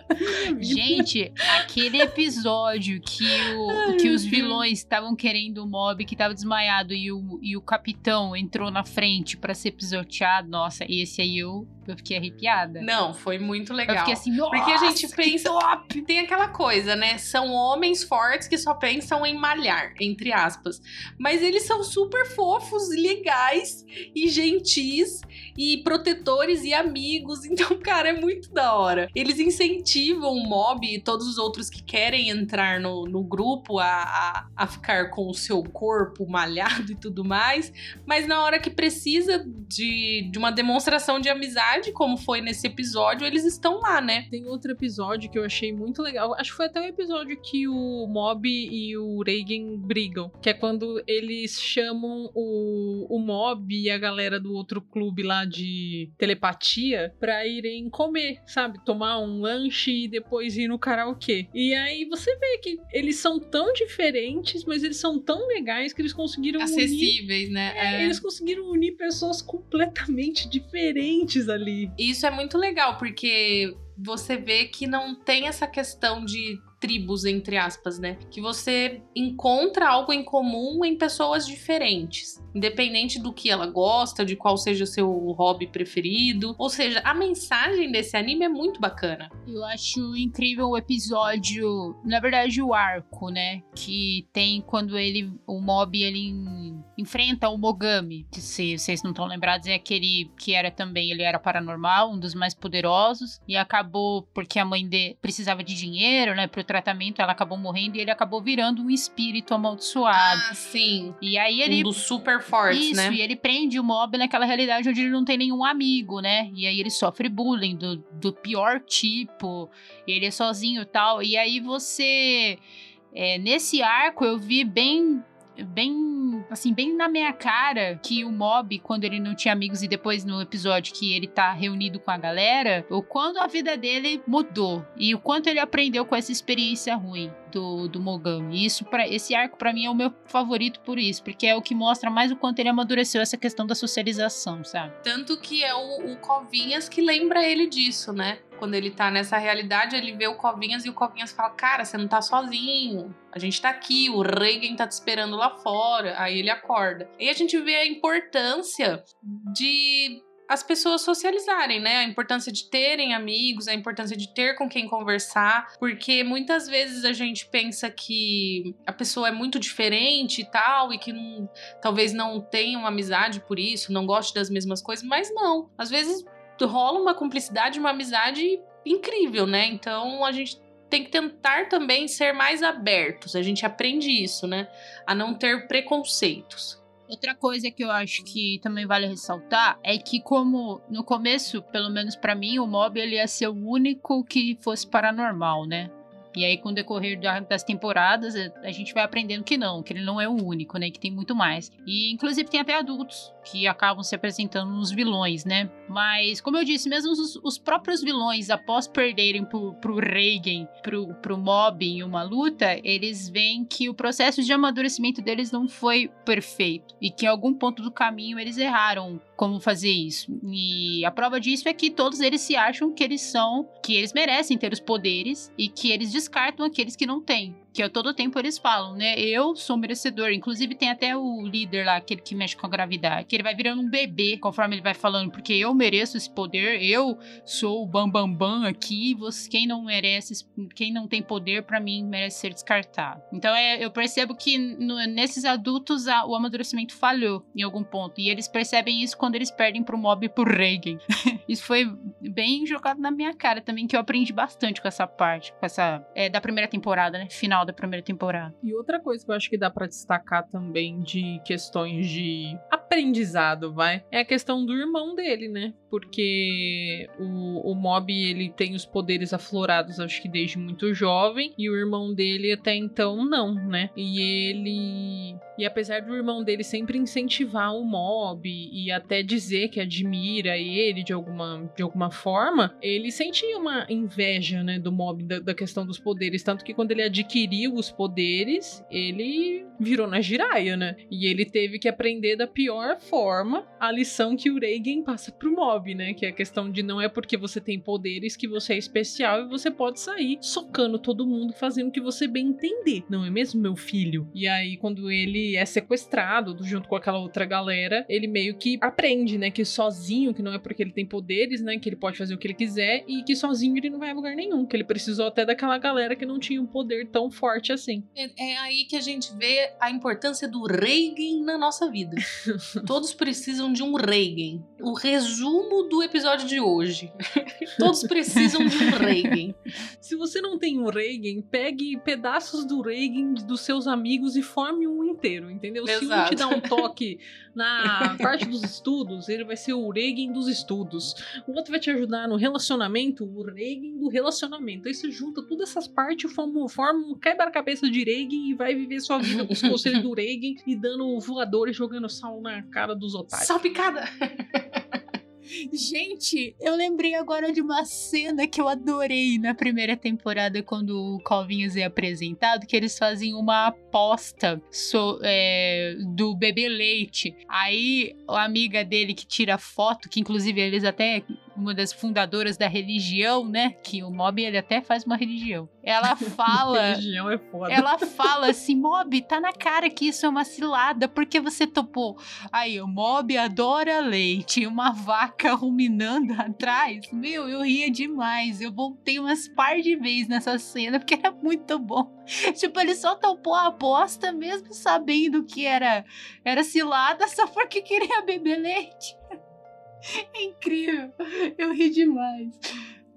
Gente, aquele episódio que, o, que os vilões estavam querendo o mob que tava desmaiado e o, e o capitão entrou na frente pra ser pisoteado. Nossa, esse aí eu, eu fiquei arrepiada.
Não, foi muito
eu
legal.
fiquei assim, nossa,
Porque a gente pensa,
top!
tem aquela coisa, né? São homens fortes que só pensam em malhar, entre aspas. Mas eles são super fofos, legais e gentis e protetores e amigos. Então, cara, é muito da hora. Eles incentivam o mob e todos os outros que querem entrar no, no grupo a, a, a ficar com o seu corpo malhado e tudo mais. Mas na hora que precisa de, de uma demonstração de amizade, como foi nesse episódio, eles estão lá, né?
Tem outro episódio que eu achei muito legal. Acho que foi até o episódio que o Mob e o Reagan brigam. Que é quando eles chamam o, o Mob e a galera do outro clube lá de telepatia pra irem comer, sabe? Tomar um lanche e depois ir no karaokê. E aí você vê que eles são tão diferentes, mas eles são tão legais que eles conseguiram unir
Acessíveis, né? É.
Eles conseguiram unir pessoas completamente diferentes ali.
Isso é muito legal, porque você vê que não tem essa questão de tribos, entre aspas, né? Que você encontra algo em comum em pessoas diferentes, independente do que ela gosta, de qual seja o seu hobby preferido. Ou seja, a mensagem desse anime é muito bacana.
Eu acho incrível o episódio, na verdade o arco, né, que tem quando ele, o Mob, ele en- enfrenta o Mogami, que se vocês não estão lembrados é aquele que era também, ele era paranormal, um dos mais poderosos, e acabou, porque a mãe dele precisava de dinheiro, né, pro tratamento, ela acabou morrendo e ele acabou virando um espírito amaldiçoado.
Ah, sim.
E aí
Ele... Um dos super fortes,
isso,
né?
e ele prende o mob naquela realidade onde ele não tem nenhum amigo, né? E aí ele sofre bullying do, do pior tipo, ele é sozinho e tal. E aí você. é, nesse arco eu vi bem. Bem, assim, bem na minha cara que o Mob, quando ele não tinha amigos, e depois no episódio que ele tá reunido com a galera, o quanto a vida dele mudou e o quanto ele aprendeu com essa experiência ruim do, do Mogami. Isso para esse arco pra mim é o meu favorito por isso, porque é o que mostra mais o quanto ele amadureceu essa questão da socialização, sabe?
Tanto que é o, o Covinhas que lembra ele disso, né? Quando ele tá nessa realidade, ele vê o Covinhas e o Covinhas fala: Cara, você não tá sozinho. A gente tá aqui, o Reagan tá te esperando lá fora. Aí ele acorda. E a gente vê a importância de as pessoas socializarem, né? A importância de terem amigos, a importância de ter com quem conversar, porque muitas vezes a gente pensa que a pessoa é muito diferente e tal, e que não, talvez não tenha uma amizade por isso, não goste das mesmas coisas, mas não. Às vezes rola uma cumplicidade, uma amizade incrível, né? Então a gente tem que tentar também ser mais abertos. A gente aprende isso, né? A não ter preconceitos.
Outra coisa que eu acho que também vale ressaltar é que como no começo, pelo menos pra mim, o mob ele ia ser o único que fosse paranormal, né? E aí, com o decorrer da- das temporadas, a- a gente vai aprendendo que não, que ele não é o único, né? Que tem muito mais. E, inclusive, tem até adultos que acabam se apresentando nos vilões, né? Mas, como eu disse, mesmo os, os próprios vilões, após perderem pro, pro Reagan, pro, pro Mob em uma luta, eles veem que o processo de amadurecimento deles não foi perfeito. E que em algum ponto do caminho eles erraram como fazer isso. E a prova disso é que todos eles se acham que eles são, que eles merecem ter os poderes e que eles descartam aqueles que não têm. Que a todo tempo eles falam, né? Eu sou merecedor. Inclusive, tem até o líder lá, aquele que mexe com a gravidade, que ele vai virando um bebê conforme ele vai falando, porque eu mereço esse poder, eu sou o bambambam bam, bam aqui, você, quem não merece, quem não tem poder, pra mim, merece ser descartado. Então, é, eu percebo que no- nesses adultos a- o amadurecimento falhou em algum ponto. E eles percebem isso quando eles perdem pro mob e pro Reagan. isso foi bem jogado na minha cara também, que eu aprendi bastante com essa parte, com essa. É, da primeira temporada, né? Final da primeira temporada.
E outra coisa que eu acho que dá pra destacar também de questões de aprendizado, vai, é a questão do irmão dele, né? Porque o, o Mob, ele tem os poderes aflorados, acho que desde muito jovem, e o irmão dele até então não, né? E ele... E apesar do irmão dele sempre incentivar o Mob e até dizer que admira ele de alguma, de alguma forma, ele sentia uma inveja, né, do Mob, da, da questão dos poderes. Tanto que quando ele adquiriu os poderes, ele virou na giraia, né? E ele teve que aprender da pior forma a lição que o Reagan passa pro Mob, né? Que é a questão de não é porque você tem poderes que você é especial e você pode sair socando todo mundo, fazendo o que você bem entender. Não é mesmo, meu filho? E aí, quando ele é sequestrado junto com aquela outra galera, ele meio que aprende, né? Que sozinho, que não é porque ele tem poderes, né? Que ele pode fazer o que ele quiser e que sozinho ele não vai a lugar nenhum. Que ele precisou até daquela galera que não tinha um poder tão forte assim.
É, é aí que a gente vê a importância do Reagan na nossa vida. Todos precisam de um Reagan. O resumo do episódio de hoje. Todos precisam de um Reagan.
Se você não tem um Reagan, pegue pedaços do Reagan dos seus amigos e forme um inteiro, entendeu? Se um
Exato.
te dá um toque na parte dos estudos, ele vai ser o Reagan dos estudos. O outro vai te ajudar no relacionamento, o Reagan do relacionamento. Aí você junta todas essas partes, forma, forma um quebra-cabeça de Reagan e vai viver sua vida com os conselhos do Reagan e dando voador e jogando sal na cara dos otários.
Salpicada!
Gente, eu lembrei agora de uma cena que eu adorei na primeira temporada, quando o Calvinhos é apresentado, que eles fazem uma aposta so- é, do bebê leite. Aí a amiga dele que tira foto, que inclusive eles até uma das fundadoras da religião, né? Que o Mob ele até faz uma religião. Ela fala
Religião é foda.
ela fala assim, Mob, tá na cara que isso é uma cilada, porque você topou. Aí, o Mob adora leite, e uma vaca ruminando atrás. Meu, eu ria demais. Eu voltei umas par de vezes nessa cena, porque era muito bom. Tipo, ele só topou a aposta, mesmo sabendo que era, era cilada, só porque queria beber leite. É incrível. Eu ri demais.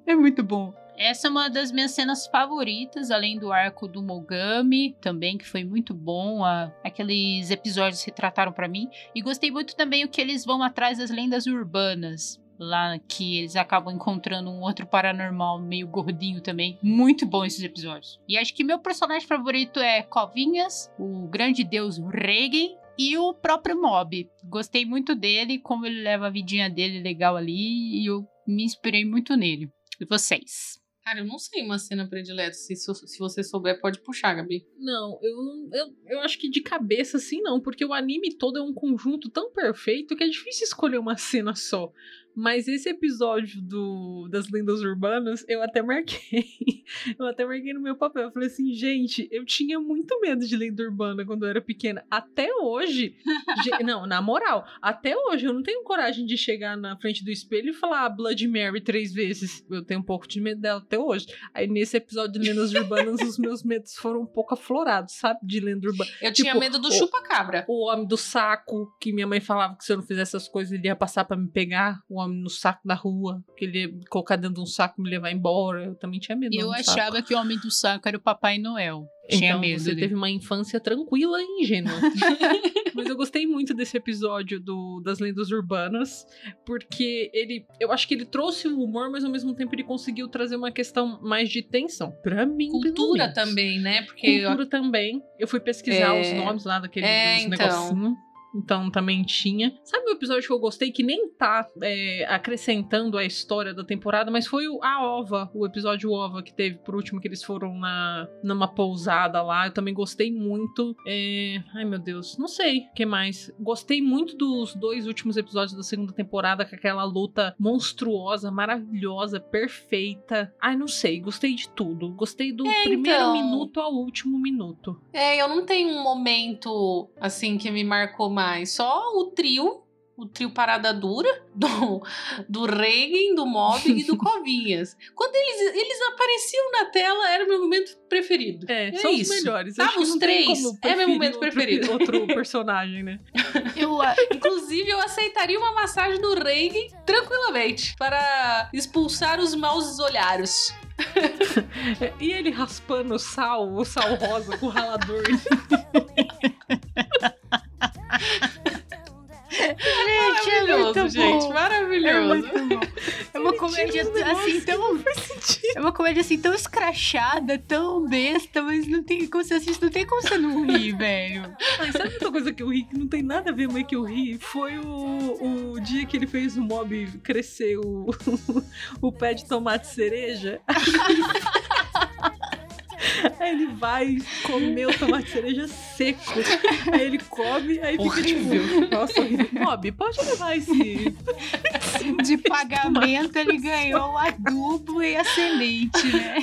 É muito bom. Essa é uma das minhas cenas favoritas, além do arco do Mogami, também, que foi muito bom. a- aqueles episódios retrataram pra mim. E gostei muito também o que eles vão atrás das lendas urbanas. Lá que eles acabam encontrando um outro paranormal meio gordinho também. Muito bom esses episódios. E acho que meu personagem favorito é Covinhas, o grande deus Regen. E o próprio Mob. Gostei muito dele, como ele leva a vidinha dele legal ali. E eu me inspirei muito nele. E vocês?
Cara, eu não sei uma cena predileta. Se, se você souber, pode puxar, Gabi.
Não, eu, não- eu, eu acho que de cabeça assim não, porque o anime todo é um conjunto tão perfeito que é difícil escolher uma cena só. Mas esse episódio do, das lendas urbanas, eu até marquei. Eu até marquei no meu papel. Eu falei assim, gente, eu tinha muito medo de lenda urbana quando eu era pequena. Até hoje. não, na moral, até hoje eu não tenho coragem de chegar na frente do espelho e falar Blood Mary três vezes. Eu tenho um pouco de medo dela até hoje. Aí nesse episódio de lendas urbanas, os meus medos foram um pouco aflorados, sabe? De lenda urbana.
Eu tinha
Tipo,
medo do chupa-cabra.
O homem do saco, que minha mãe falava que se eu não fizesse essas coisas ele ia passar pra me pegar. O homem no saco da rua, que ele ia colocar dentro de um saco e me levar embora. Eu também tinha medo. do
Eu
homem do saco.
achava que o Homem do Saco era o Papai Noel. Tinha
então,
medo
você
dele.
teve uma infância tranquila e ingênua. Mas eu gostei muito desse episódio do, das lendas urbanas, porque ele, eu acho que ele trouxe o humor, mas ao mesmo tempo ele conseguiu trazer uma questão mais de tensão. Pra mim,
Cultura também, né? Porque
Cultura também. Eu fui pesquisar
É.
os nomes lá daquele
É,
dos
então.
negocinhos. Então também tinha. Sabe o episódio que eu gostei que nem tá é, acrescentando a história da temporada, mas foi o, a Ova, o episódio Ova que teve por último que eles foram na numa pousada lá. Eu também gostei muito. É, ai meu Deus, não sei o que mais. Gostei muito dos dois últimos episódios da segunda temporada com aquela luta monstruosa, maravilhosa, perfeita. Ai não sei, gostei de tudo. Gostei do primeiro
então.
minuto ao último minuto.
É, eu não tenho um momento assim que me marcou mais. Só o trio, o trio Parada Dura, do, do Reagan, do Mob e do Covinhas. Quando eles, eles apareciam na tela, era o meu momento preferido.
É,
É
são
isso.
os melhores. Que
os três. É meu momento
outro,
preferido.
Outro personagem, né?
Eu, a-
Inclusive, eu aceitaria uma massagem do Reagan tranquilamente para expulsar os maus olhares.
E ele raspando o sal, o sal rosa com o ralador.
Gente, é
Maravilhoso,
muito
gente.
bom. É
Maravilhoso.
bom. É uma comédia assim tão. É uma comédia assim tão escrachada, tão besta, mas não tem como você assiste, não tem como você não rir, velho.
Ai, sabe outra coisa que eu ri que não tem nada a ver, mas que eu ri? Foi o, o dia que ele fez o mob crescer o, o pé de tomate cereja. Aí ele vai comer o tomate cereja seco. Aí ele come, aí fica tipo, nossa, horrível. Mob, pode levar esse.
De pagamento, ele ganhou o adubo e a semente, né?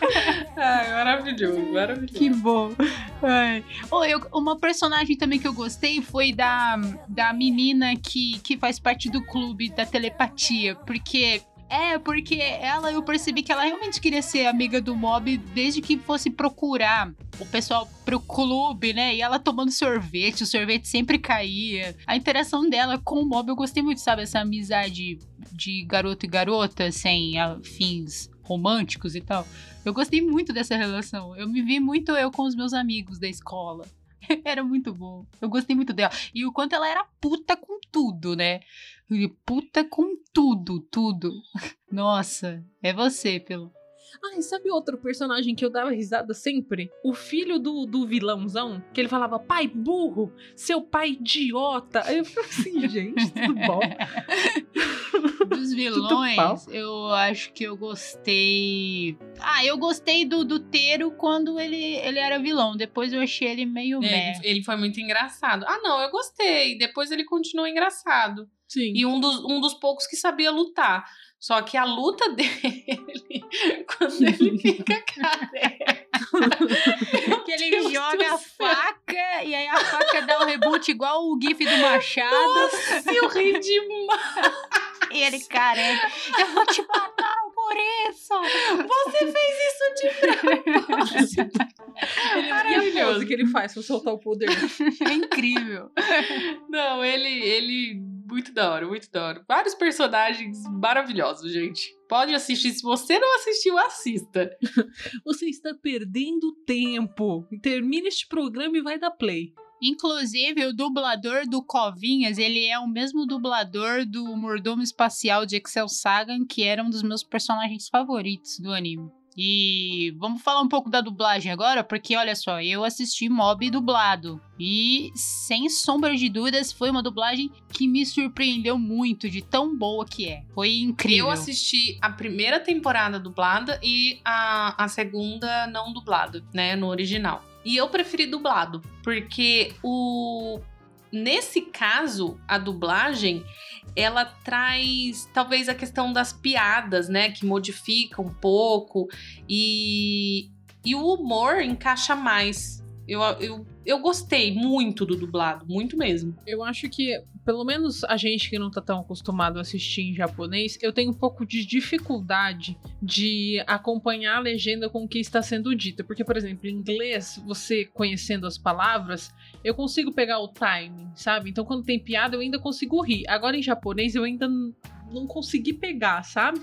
Ai, maravilhoso, maravilhoso.
Que bom. Ai. Oh, eu- uma personagem também que eu gostei foi da, da menina que, que faz parte do clube da telepatia. Porque. É, porque ela, eu percebi que ela realmente queria ser amiga do mob desde que fosse procurar o pessoal pro clube, né? E ela tomando sorvete, o sorvete sempre caía. A interação dela com o mob eu gostei muito, sabe? Essa amizade de garoto e garota, sem fins românticos e tal. Eu gostei muito dessa relação. Eu me vi muito eu com os meus amigos da escola. Era muito bom. Eu gostei muito dela. E o quanto ela era puta com tudo, né? E Puta com tudo, tudo. Nossa, é você, pelo.
Ai, sabe outro personagem que eu dava risada sempre? O filho do, do vilãozão, que ele falava, pai burro, seu pai idiota. Aí eu ficava assim, gente, tudo bom?
Dos vilões, eu acho que eu gostei. Ah, eu gostei do, do Teiro quando ele, ele era vilão. Depois eu achei ele meio
É,
meh.
ele, ele foi muito engraçado. Ah, não, eu gostei. Depois ele continuou engraçado.
Sim.
E um dos, um dos poucos que sabia lutar. Só que a luta dele, quando ele fica careca.
Que ele joga a faca e aí a faca dá um reboot igual o GIF do Machado.
Nossa, eu ri demais.
E ele careca. Eu vou te matar por isso.
Você fez isso de propósito.
Ele, a
Maravilhoso.
pose que ele faz pra soltar o poder?
É incrível.
Não, ele, ele. Muito da hora, muito da hora. Vários personagens maravilhosos, gente. Pode assistir. Se você não assistiu, assista.
Você está perdendo tempo. Termina este programa e vai dar play.
Inclusive, o dublador do Covinhas, ele é o mesmo dublador do Mordomo Espacial de Excel Sagan, que era um dos meus personagens favoritos do anime. E vamos falar um pouco da dublagem agora, porque olha só, eu assisti Mob dublado. E sem sombra de dúvidas, foi uma dublagem que me surpreendeu muito de tão boa que é. Foi incrível.
Eu assisti a primeira temporada dublada e a, a segunda não dublada, né? No original. E eu preferi dublado, porque o. nesse caso, a dublagem ela traz talvez a questão das piadas, né, que modifica um pouco e, e o humor encaixa mais. Eu, eu, eu gostei muito do dublado, muito mesmo.
Eu acho que, pelo menos a gente que não tá tão acostumado a assistir em japonês, eu tenho um pouco de dificuldade de acompanhar a legenda com o que está sendo dito. Porque, por exemplo, em inglês, você conhecendo as palavras, eu consigo pegar o timing, sabe? Então, quando tem piada, eu ainda consigo rir. Agora, em japonês, eu ainda não consegui pegar, sabe?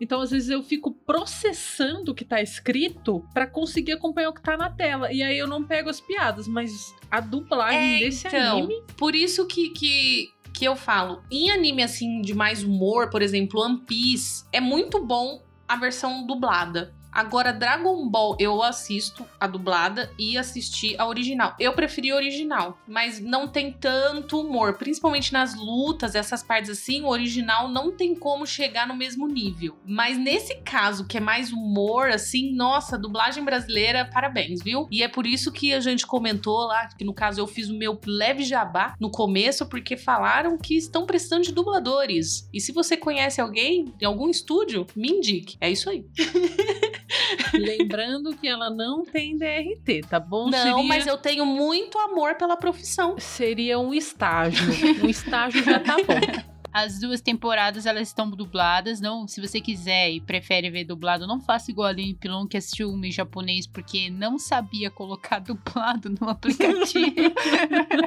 Então, às vezes, eu fico processando o que tá escrito pra conseguir acompanhar o que tá na tela. E aí eu não pego as piadas, mas a dublagem desse
então,
anime.
por isso que, que, que eu falo, em anime assim de mais humor, por exemplo, One Piece, é muito bom a versão dublada. Agora, Dragon Ball, eu assisto a dublada e assisti a original. Eu preferi a original, mas não tem tanto humor. Principalmente nas lutas, essas partes assim, o original não tem como chegar no mesmo nível. Mas nesse caso, que é mais humor, assim, nossa, dublagem brasileira, parabéns, viu? E é por isso que a gente comentou lá, que no caso eu fiz o meu leve jabá no começo, porque falaram que estão precisando de dubladores. E se você conhece alguém em algum estúdio, me indique. É isso aí.
Lembrando que ela não tem DRT, tá bom?
Não,
seria,
mas eu tenho muito amor pela profissão.
seria um estágio. Um estágio já tá bom.
As duas temporadas elas estão dubladas. Não, se você quiser e prefere ver dublado, não faça igual a Aline Pilon que assistiu um em japonês porque não sabia colocar dublado no aplicativo.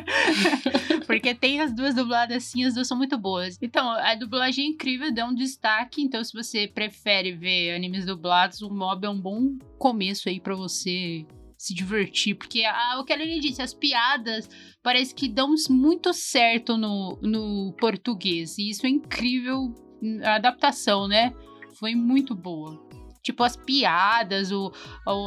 porque tem as duas dubladas assim, as duas são muito boas. Então, a dublagem é incrível, dá um destaque. Então, se você prefere ver animes dublados, o Mob é um bom começo aí pra você se divertir, porque ah, o que a Aline disse, as piadas parece que dão muito certo no, no português. E isso é incrível. A adaptação, né? Foi muito boa. Tipo, as piadas, o,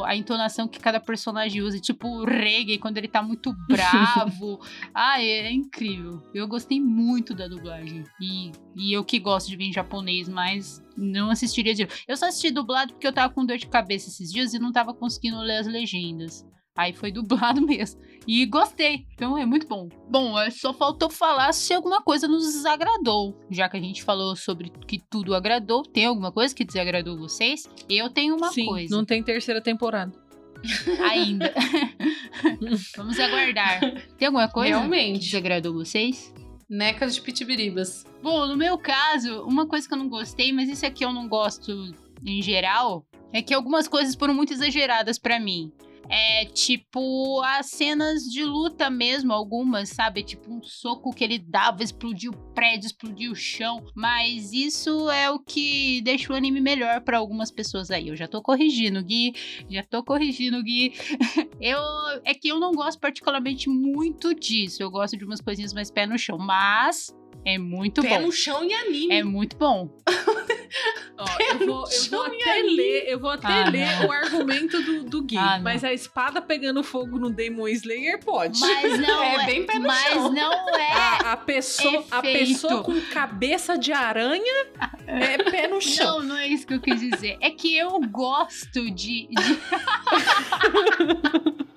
a entonação que cada personagem usa. Tipo, o reggae quando ele tá muito bravo. ah, é, é incrível. Eu gostei muito da dublagem. E, e eu que gosto de ver em japonês, mas não assistiria de Eu só assisti dublado porque eu tava com dor de cabeça esses dias e não tava conseguindo ler as legendas. Aí foi dublado mesmo. E gostei. Então é muito bom. Bom, é, só faltou falar se alguma coisa nos desagradou. Já que a gente falou sobre que tudo agradou. Tem alguma coisa que desagradou vocês? Eu tenho uma
Sim,
coisa
não tem terceira temporada.
ainda. Vamos aguardar. Tem alguma coisa que
Realmente.
desagradou vocês?
Necas de pitibiribas.
Bom, no meu caso, uma coisa que eu não gostei, mas isso aqui eu não gosto em geral, é que algumas coisas foram muito exageradas pra mim. É tipo as cenas de luta mesmo, algumas, sabe? Tipo um soco que ele dava, explodiu o prédio, explodiu o chão. Mas isso é o que deixa o anime melhor pra algumas pessoas aí. Eu já tô corrigindo, Gui. Já tô corrigindo, Gui. eu é que eu não gosto particularmente muito disso. Eu gosto de umas coisinhas mais pé no chão, mas é muito
Pé
bom.
no chão e anime.
É muito bom.
Ó, eu vou, eu vou até ler, eu vou até
Ah,
ler
não.
o argumento do, do Gui.
Ah,
mas a espada pegando fogo no Demon Slayer pode.
Mas não
É
é,
bem pé no
mas
chão.
não é.
A, a pessoa, a pessoa com cabeça de aranha é pé no chão.
Não, não é isso que eu quis dizer. É que eu gosto de. de-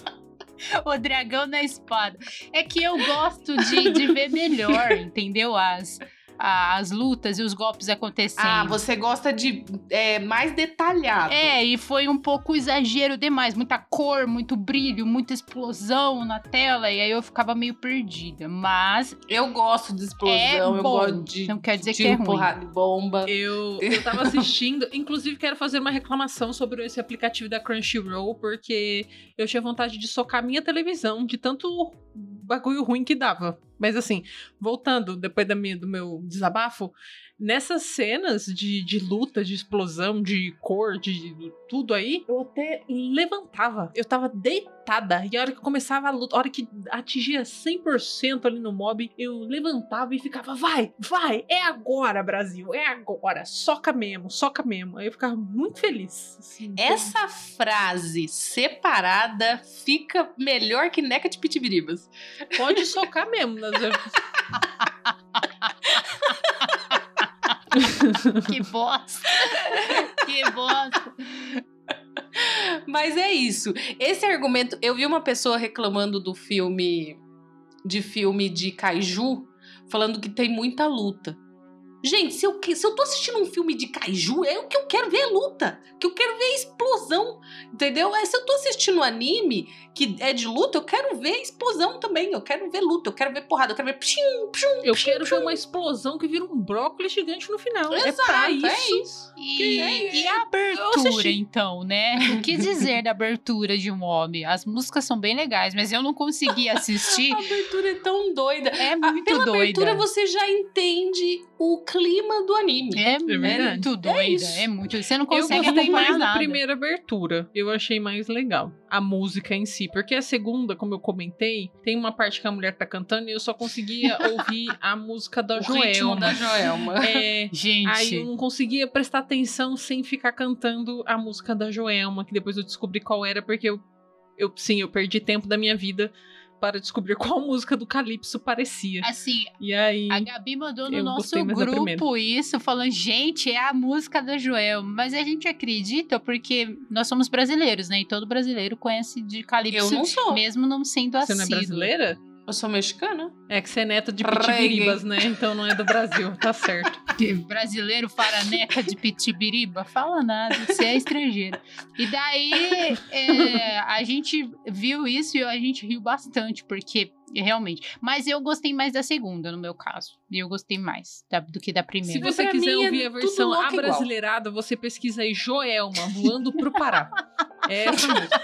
o dragão na espada. É que eu gosto de, de ver melhor, entendeu? As, as lutas e os golpes acontecendo.
Ah, você gosta de é, mais detalhado.
É, e foi um pouco exagero demais. Muita cor, muito brilho, muita explosão na tela. E aí eu ficava meio perdida. Mas
Eu gosto de explosão,
é
eu
bom.
gosto de
não quer dizer que é ruim.
porrada bomba.
Eu, eu tava assistindo, inclusive quero fazer uma reclamação sobre esse aplicativo da Crunchyroll, porque eu tinha vontade de socar minha televisão de tanto bagulho ruim que dava. Mas assim, voltando depois da minha, do meu desabafo, nessas cenas de, de luta, de explosão, de cor, de tudo aí, eu até levantava. Eu tava deitada. E a hora que começava a luta, a hora que atingia 100% ali no mob, eu levantava e ficava, vai, vai, é agora, Brasil, é agora. Soca mesmo, soca mesmo. Aí eu ficava muito feliz. assim,
Essa frase separada fica melhor que neca de pitibiribas.
Pode socar mesmo. Nas...
Que bosta! que bosta!
Mas é isso. Esse argumento, eu vi uma pessoa reclamando do filme de filme de kaiju falando que tem muita luta. Gente, se eu, se eu tô assistindo um filme de kaiju, é o que eu quero ver é luta. O que eu quero ver é explosão. Entendeu? É, se eu tô assistindo um anime que é de luta, eu quero ver explosão também. Eu quero ver luta, eu quero ver porrada, eu quero ver pshim, pshim,
Eu
pshim,
quero ver
pshim.
uma explosão que vira um brócolis gigante no final. é
Exato,
pra
é
isso.
isso.
E,
é
e a abertura, então, né? O que dizer da abertura de Mob? As músicas são bem legais, mas eu não consegui assistir.
A abertura é tão doida.
É muito
Pela
doida.
abertura você já entende o clima do anime.
É,
verdade.
muito doida.
isso.
É, muito. Você não
Eu
consegue
gostei
acompanhar
mais da
nada.
primeira abertura. Eu achei mais legal. A música em si. Porque a segunda, como eu comentei, tem uma parte que a mulher tá cantando e eu só conseguia ouvir a música da
o ritmo
Joelma.
da Joelma.
É,
Gente,
Aí eu não conseguia prestar atenção sem ficar cantando a música da Joelma, que depois eu descobri qual era, porque eu, eu sim, eu perdi tempo da minha vida para descobrir qual música do Calypso parecia.
assim,
E aí.
a Gabi mandou no nosso grupo isso, falando, gente, é a música da Joel. Mas a gente acredita porque nós somos brasileiros, né? E todo brasileiro conhece de Calypso,
Eu não sou.
mesmo não sendo
Você
assíduo.
não é brasileira?
Eu sou mexicana.
É que você é neta de pitibiribas, né? Então não é do Brasil, tá certo.
Que Brasileiro faraneca de pitibiriba? Fala nada, você é estrangeiro. E daí é, a gente viu isso e a gente riu bastante, porque realmente. Mas eu gostei mais da segunda, no meu caso. Eu gostei mais da- do que da
Se
primeira.
você
pra
quiser
é
ouvir a
tudo
versão
igual.
abrasileirada, você pesquisa aí Joelma, voando pro Pará. É essa música.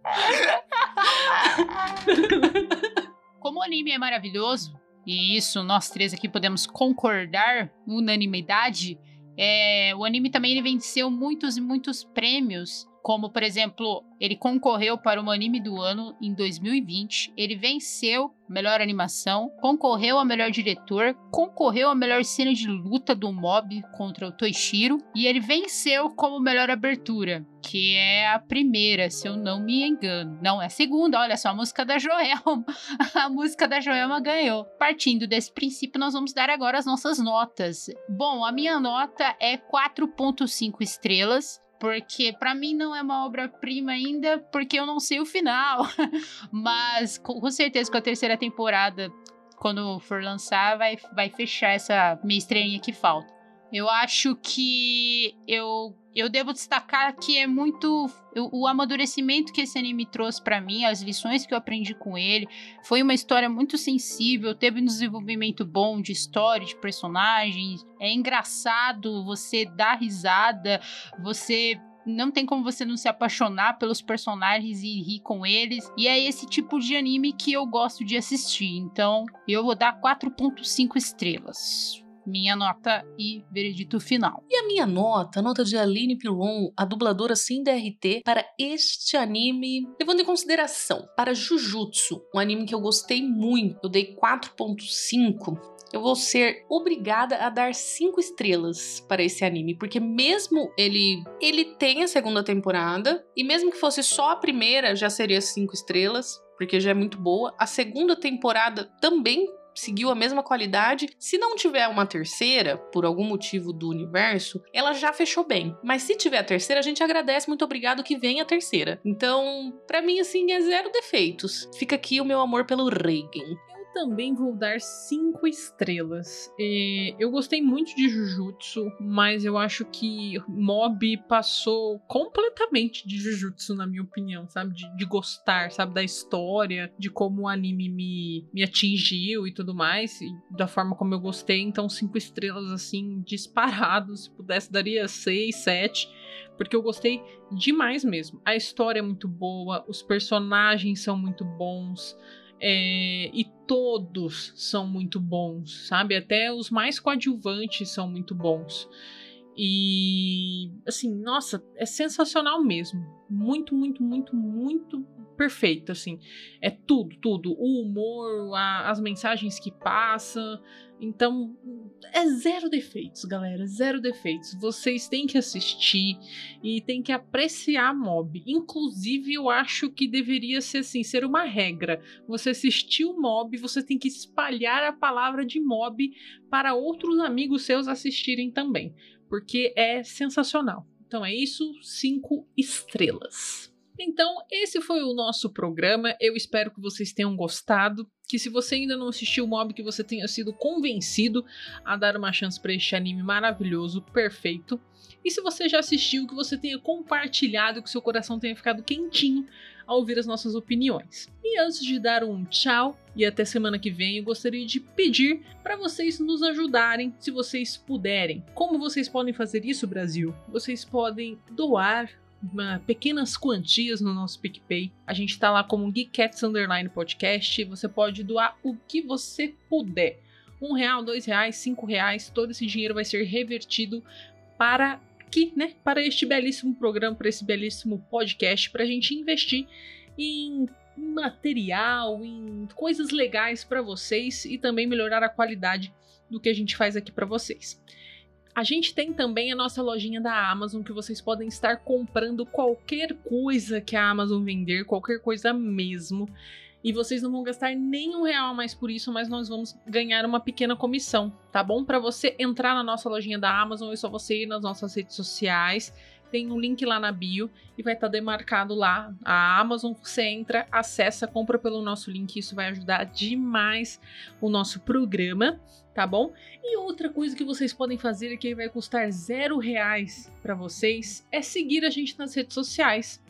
Como o anime é maravilhoso, e isso nós três aqui podemos concordar, unanimidade, é, o anime também venceu muitos e muitos prêmios. Como, por exemplo, ele concorreu para o anime do ano em 2020. Ele venceu melhor animação, concorreu a melhor diretor, concorreu a melhor cena de luta do mob contra o Toishiro. E ele venceu como melhor abertura, que é a primeira, se eu não me engano. Não, é a segunda, olha só, a música da Joelma. A música da Joelma ganhou. Partindo desse princípio, nós vamos dar agora as nossas notas. Bom, a minha nota é 4.5 estrelas. Porque pra mim não é uma obra-prima ainda, porque eu não sei o final. Mas com com certeza com a terceira temporada, quando for lançar, vai, vai fechar essa minha estrelinha que falta. Eu acho que eu, eu devo destacar que é muito o, o amadurecimento que esse anime trouxe pra mim, as lições que eu aprendi com ele. Foi uma história muito sensível, teve um desenvolvimento bom de história, de personagens. É engraçado, você dá risada, você não tem como você não se apaixonar pelos personagens e rir com eles. E é esse tipo de anime que eu gosto de assistir. Então, eu vou dar 4.5 estrelas. Minha nota e veredito final.
E a minha nota, a nota de Aline Pilon, a dubladora sem DRT, para este anime, levando em consideração, para Jujutsu, um anime que eu gostei muito, eu dei 4.5. Eu vou ser obrigada a dar 5 estrelas para esse anime, porque mesmo ele ele tem a segunda temporada, e mesmo que fosse só a primeira, já seria 5 estrelas, porque já é muito boa. A segunda temporada também seguiu a mesma qualidade. Se não tiver uma terceira, por algum motivo do universo, ela já fechou bem. Mas se tiver a terceira, a gente agradece, muito obrigado que venha a terceira. Então, pra mim, assim, é zero defeitos. Fica aqui o meu amor pelo Reigen.
Também vou dar cinco estrelas. É, eu gostei muito de Jujutsu, mas eu acho que Mob passou completamente de Jujutsu, na minha opinião, sabe? De, de gostar, sabe? Da história, de como o anime me, me atingiu e tudo mais, e da forma como eu gostei. Então, cinco estrelas, assim, disparados. Se pudesse, daria seis, sete porque eu gostei demais mesmo. A história é muito boa, os personagens são muito bons. É, e todos são muito bons, sabe? Até os mais coadjuvantes são muito bons. E assim, nossa, é sensacional mesmo. Muito, muito, muito, muito perfeito, assim. É tudo, tudo. O humor, a- as mensagens que passa. Então, é zero defeitos, galera. Zero defeitos. Vocês têm que assistir e têm que apreciar Mob. Inclusive, eu acho que deveria ser assim, ser uma regra. Você assistiu Mob, você tem que espalhar a palavra de Mob para outros amigos seus assistirem também, porque é sensacional. Então é isso, cinco estrelas. Então, esse foi o nosso programa. Eu espero que vocês tenham gostado. Que se você ainda não assistiu o Mob, que você tenha sido convencido a dar uma chance para este anime maravilhoso, perfeito. E se você já assistiu, que você tenha compartilhado, que seu coração tenha ficado quentinho ao ouvir as nossas opiniões. E antes de dar um tchau e até semana que vem, eu gostaria de pedir para vocês nos ajudarem, se vocês puderem. Como vocês podem fazer isso, Brasil? Vocês podem doar pequenas quantias no nosso PicPay. A gente tá lá como Geekcats Underline Podcast. Você pode doar o que você puder. Um real, dois reais, cinco reais, todo esse dinheiro vai ser revertido para aqui, né? Para este belíssimo programa, para esse belíssimo podcast, para a gente investir em material, em coisas legais para vocês e também melhorar a qualidade do que a gente faz aqui para vocês. A gente tem também a nossa lojinha da Amazon que vocês podem estar comprando qualquer coisa que a Amazon vender, qualquer coisa mesmo. E vocês não vão gastar nem um real a mais por isso, mas nós vamos ganhar uma pequena comissão, tá bom? Para você entrar na nossa lojinha da Amazon, é só você ir nas nossas redes sociais. Tem um link lá na bio e vai estar tá demarcado lá a Amazon. Você entra, acessa, compra pelo nosso link. Isso vai ajudar demais o nosso programa, tá bom? E outra coisa que vocês podem fazer que vai custar zero reais para vocês é seguir a gente nas redes sociais.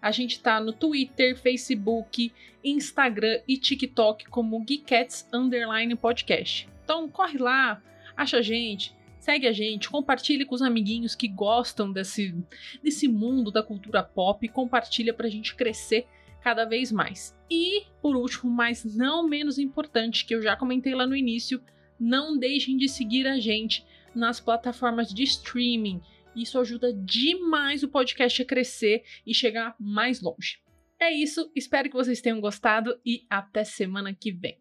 A gente tá no Twitter, Facebook, Instagram e TikTok como Geekettes Underline Podcast. Então corre lá, acha a gente, segue a gente, compartilha com os amiguinhos que gostam desse, desse mundo da cultura pop, compartilha pra gente crescer cada vez mais. E, por último, mas não menos importante, que eu já comentei lá no início, não deixem de seguir a gente nas plataformas de streaming. Isso ajuda demais o podcast a crescer e chegar mais longe. É isso, espero que vocês tenham gostado e até semana que vem.